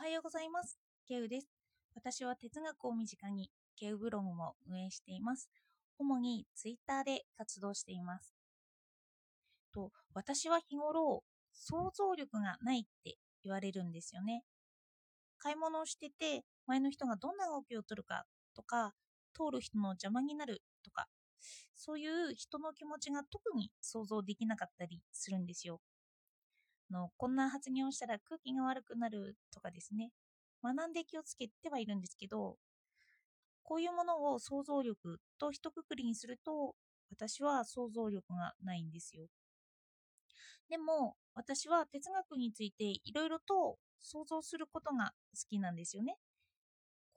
はようございます。ケウです。私は哲学を身近にケウブログも運営しています。主にツイッターで活動しています。と私は日頃想像力がないって言われるんですよね。買い物をしてて前の人がどんな動きを取るかとか通る人の邪魔になるとかそういう人の気持ちが特に想像できなかったりするんですよ。のこんな発言をしたら空気が悪くなるとかですね。学んで気をつけてはいるんですけどこういうものを想像力と一括りにすると私は想像力がないんですよ。でも私は哲学についていろいろと想像することが好きなんですよね。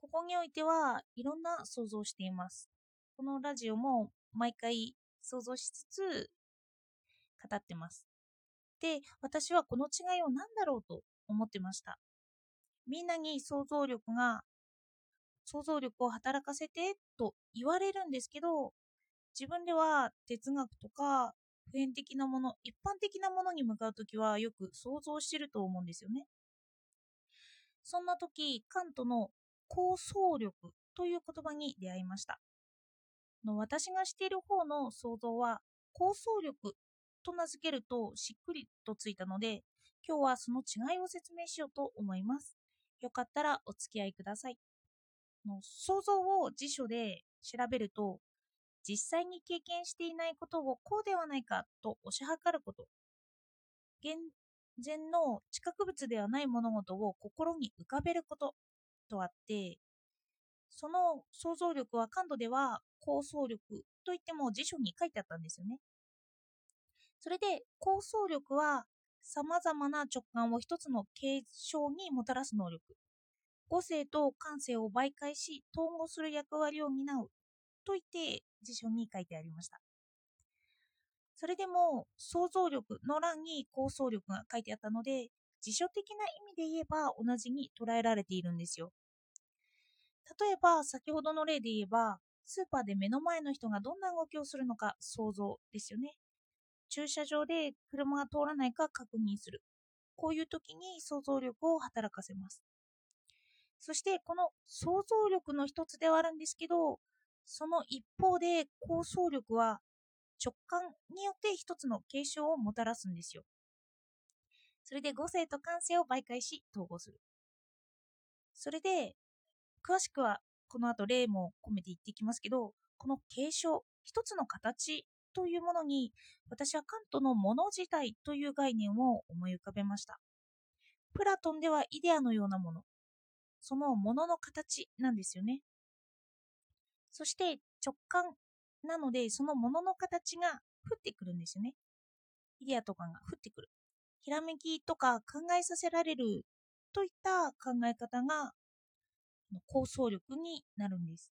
ここにおいてはいろんな想像をしています。このラジオも毎回想像しつつ語ってます。で、私はこの違いを何だろうと思ってました。みんなに想像力が、想像力を働かせてと言われるんですけど、自分では哲学とか普遍的なもの、一般的なものに向かうときはよく想像してると思うんですよね。そんな時、カントの構想力という言葉に出会いました。の私がしている方の想像は構想力と名付けるとしっくりとついたので、今日はその違いを説明しようと思います。よかったらお付き合いください。の想像を辞書で調べると、実際に経験していないことをこうではないかと推し量ること。現前の知覚物ではない物事を心に浮かべることとあって、その想像力は感度では構想力といっても辞書に書いてあったんですよね。それで構想力は様々な直感を一つの継承にもたらす能力。五性と感性を媒介し統合する役割を担うと言って辞書に書いてありました。それでも想像力の欄に構想力が書いてあったので辞書的な意味で言えば同じに捉えられているんですよ。例えば先ほどの例で言えばスーパーで目の前の人がどんな動きをするのか想像ですよね。駐車場で車が通らないか確認する。こういう時に想像力を働かせます。そしてこの想像力の一つではあるんですけど、その一方で構想力は直感によって一つの継承をもたらすんですよ。それで五性と感性を媒介し統合する。それで詳しくはこの後例も込めて言っていきますけど、この継承、一つの形というものに私はカントのもの自体という概念を思い浮かべました。プラトンではイデアのようなもの、そのものの形なんですよね。そして直感なのでそのものの形が降ってくるんですよね。イデアとかが降ってくる。ひらめきとか考えさせられるといった考え方が構想力になるんです。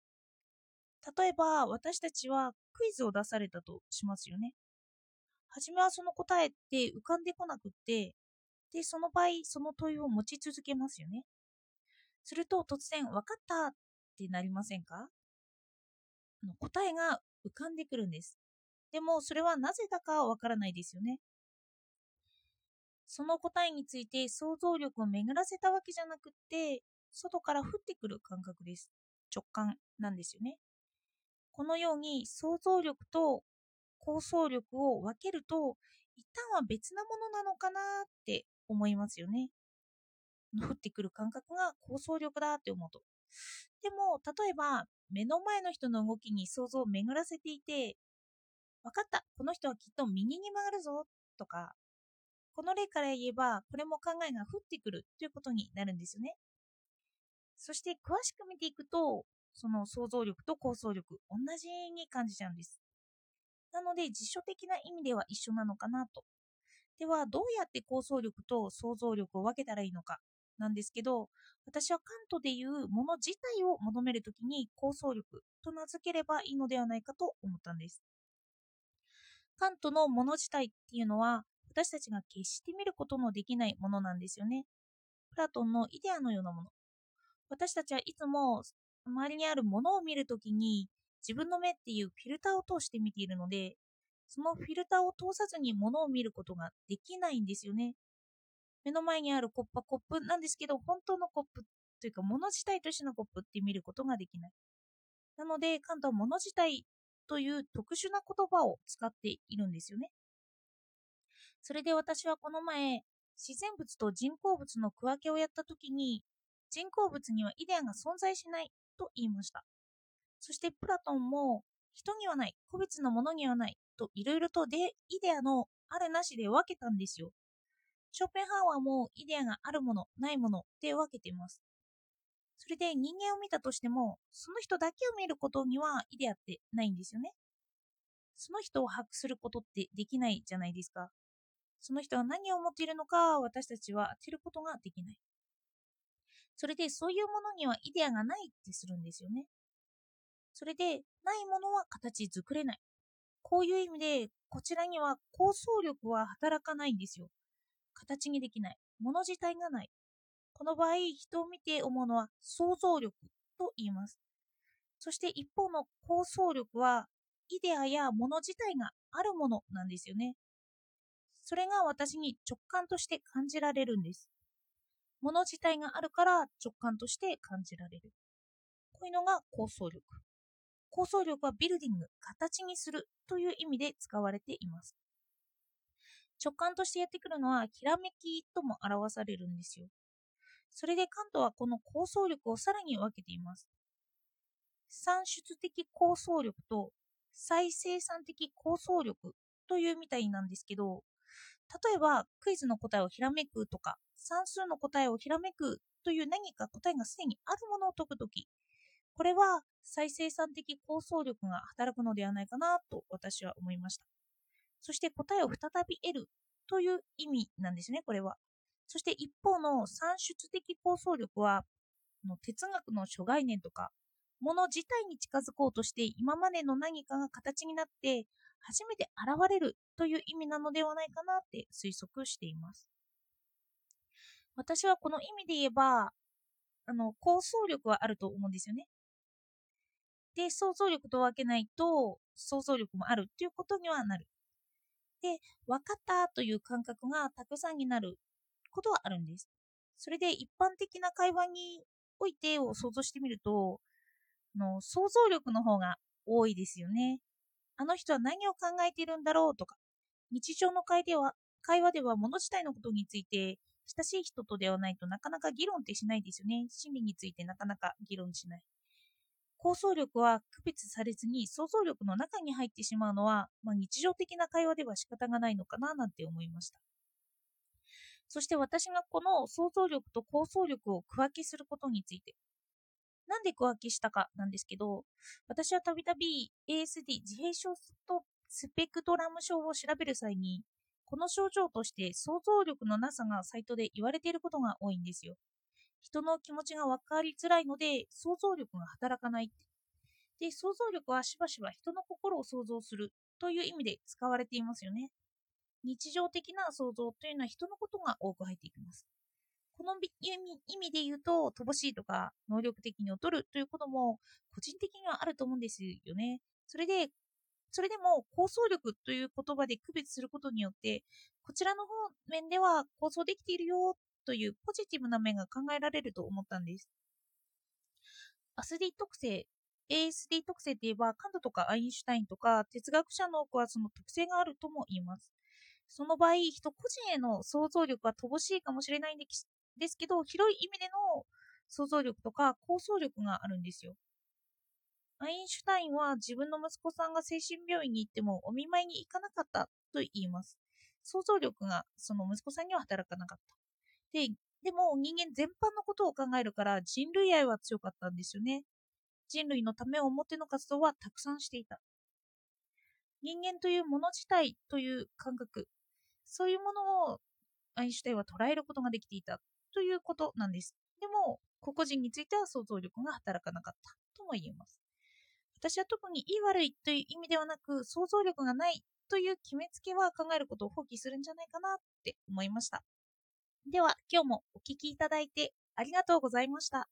例えば私たちはクイズを出されたとしますよね。はじめはその答えって浮かんでこなくって、で、その場合、その問いを持ち続けますよね。すると突然、分かったってなりませんか？の答えが浮かんでくるんです。でも、それはなぜだかわからないですよね。その答えについて想像力を巡らせたわけじゃなくって、外から降ってくる感覚です。直感なんですよね。このように想像力と構想力を分けると一旦は別なものなのかなって思いますよね。降ってくる感覚が構想力だって思うと。でも例えば目の前の人の動きに想像を巡らせていて分かったこの人はきっと右に曲がるぞとかこの例から言えばこれも考えが降ってくるということになるんですよね。そして詳しく見ていくとその想像力と構想力、同じに感じちゃうんです。なので、辞書的な意味では一緒なのかなと。では、どうやって構想力と想像力を分けたらいいのかなんですけど、私はカントでいうもの自体を求めるときに構想力と名付ければいいのではないかと思ったんです。カントのもの自体っていうのは、私たちが決して見ることのできないものなんですよね。プラトンのイデアのようなもの。私たちはいつも周りにあるものを見るときに自分の目っていうフィルターを通して見ているのでそのフィルターを通さずにものを見ることができないんですよね目の前にあるコップはコップなんですけど、本当のコップというか物自体としてのコップって見ることができない。なので、カントは物自体という特殊な言葉を使っているんですよね。それで私はこの前、自然物と人工物の区分けをやったときに、人工物にはイデアが存在しないと言いました。そしてプラトンも人にはない、個別のものにはないといろいろとでイデアのあるなしで分けたんですよ。ショーペンハーワーもイデアがあるもの、ないもので分けています。それで人間を見たとしても、その人だけを見ることにはイデアってないんですよね。その人を把握することってできないじゃないですか。その人が何を思っているのか私たちは当てることができない。それでそういうものにはイデアがないってするんですよね。それでないものは形作れない。こういう意味でこちらには構想力は働かないんですよ。形にできない。もの自体がない。この場合、人を見て思うのは想像力と言います。そして一方の構想力は、イデアやもの自体があるものなんですよね。それが私に直感として感じられるんです。もの自体があるから直感として感じられる。こういうのが構想力。構想力はビルディング、形にするという意味で使われています。直感としてやってくるのは、ひらめきとも表されるんですよ。それでカントはこの構想力をさらに分けています。算出的構想力と再生産的構想力というみたいなんですけど、例えばクイズの答えをひらめくとか、算数の答えをひらめくという何か答えがすでにあるものを解くとき、これは再生産的構想力が働くのではないかなと私は思いました。そして答えを再び得るという意味なんですね、これは。そして一方の算出的構想力は、哲学の諸概念とか、もの自体に近づこうとして今までの何かが形になって初めて現れるという意味なのではないかなって推測しています。私はこの意味で言えば、あの、構想力はあると思うんですよね。で、想像力と分けないと想像力もあるということにはなる。で、分かったという感覚がたくさんになることはあるんです。それで一般的な会話においてを想像してみると、の想像力の方が多いですよね。あの人は何を考えているんだろう？とか、日常の会では会話では物自体のことについて親しい人とではないとなかなか議論ってしないですよね。心理についてなかなか議論しない。構想力は区別されずに想像力の中に入ってしまうのは、まあ、日常的な会話では仕方がないのかななんて思いました。そして私がこの想像力と構想力を区分けすることについて、なんで区分けしたかなんですけど、私はたびたび ASD 自閉症とスペクトラム症を調べる際に、この症状として想像力のなさがサイトで言われていることが多いんですよ。人の気持ちが分かりづらいので想像力が働かないで想像力はしばしば人の心を想像するという意味で使われていますよね。日常的な想像というのは人のことが多く入っていきます。この意味で言うと乏しいとか能力的に劣るということも個人的にはあると思うんですよねそれでそれでも構想力という言葉で区別することによってこちらの方面では構想できているよというポジティブな面が考えられると思ったんです。ASD 特性、ASD 特性といえば、カントとかアインシュタインとか哲学者の多くはその特性があるとも言います。その場合、人個人への想像力は乏しいかもしれないんでですけど、広い意味での想像力とか構想力があるんですよ。アインシュタインは自分の息子さんが精神病院に行ってもお見舞いに行かなかったと言います。想像力がその息子さんには働かなかった。で、でも人間全般のことを考えるから人類愛は強かったんですよね。人類のためを思っての活動はたくさんしていた。人間というもの自体という感覚、そういうものをアインシュタインは捉えることができていたということなんです。でも、個々人については想像力が働かなかったとも言えます。私は特にいい悪いという意味ではなく、想像力がないという決めつけは考えることを放棄するんじゃないかなって思いました。では、今日もお聴きいただいてありがとうございました。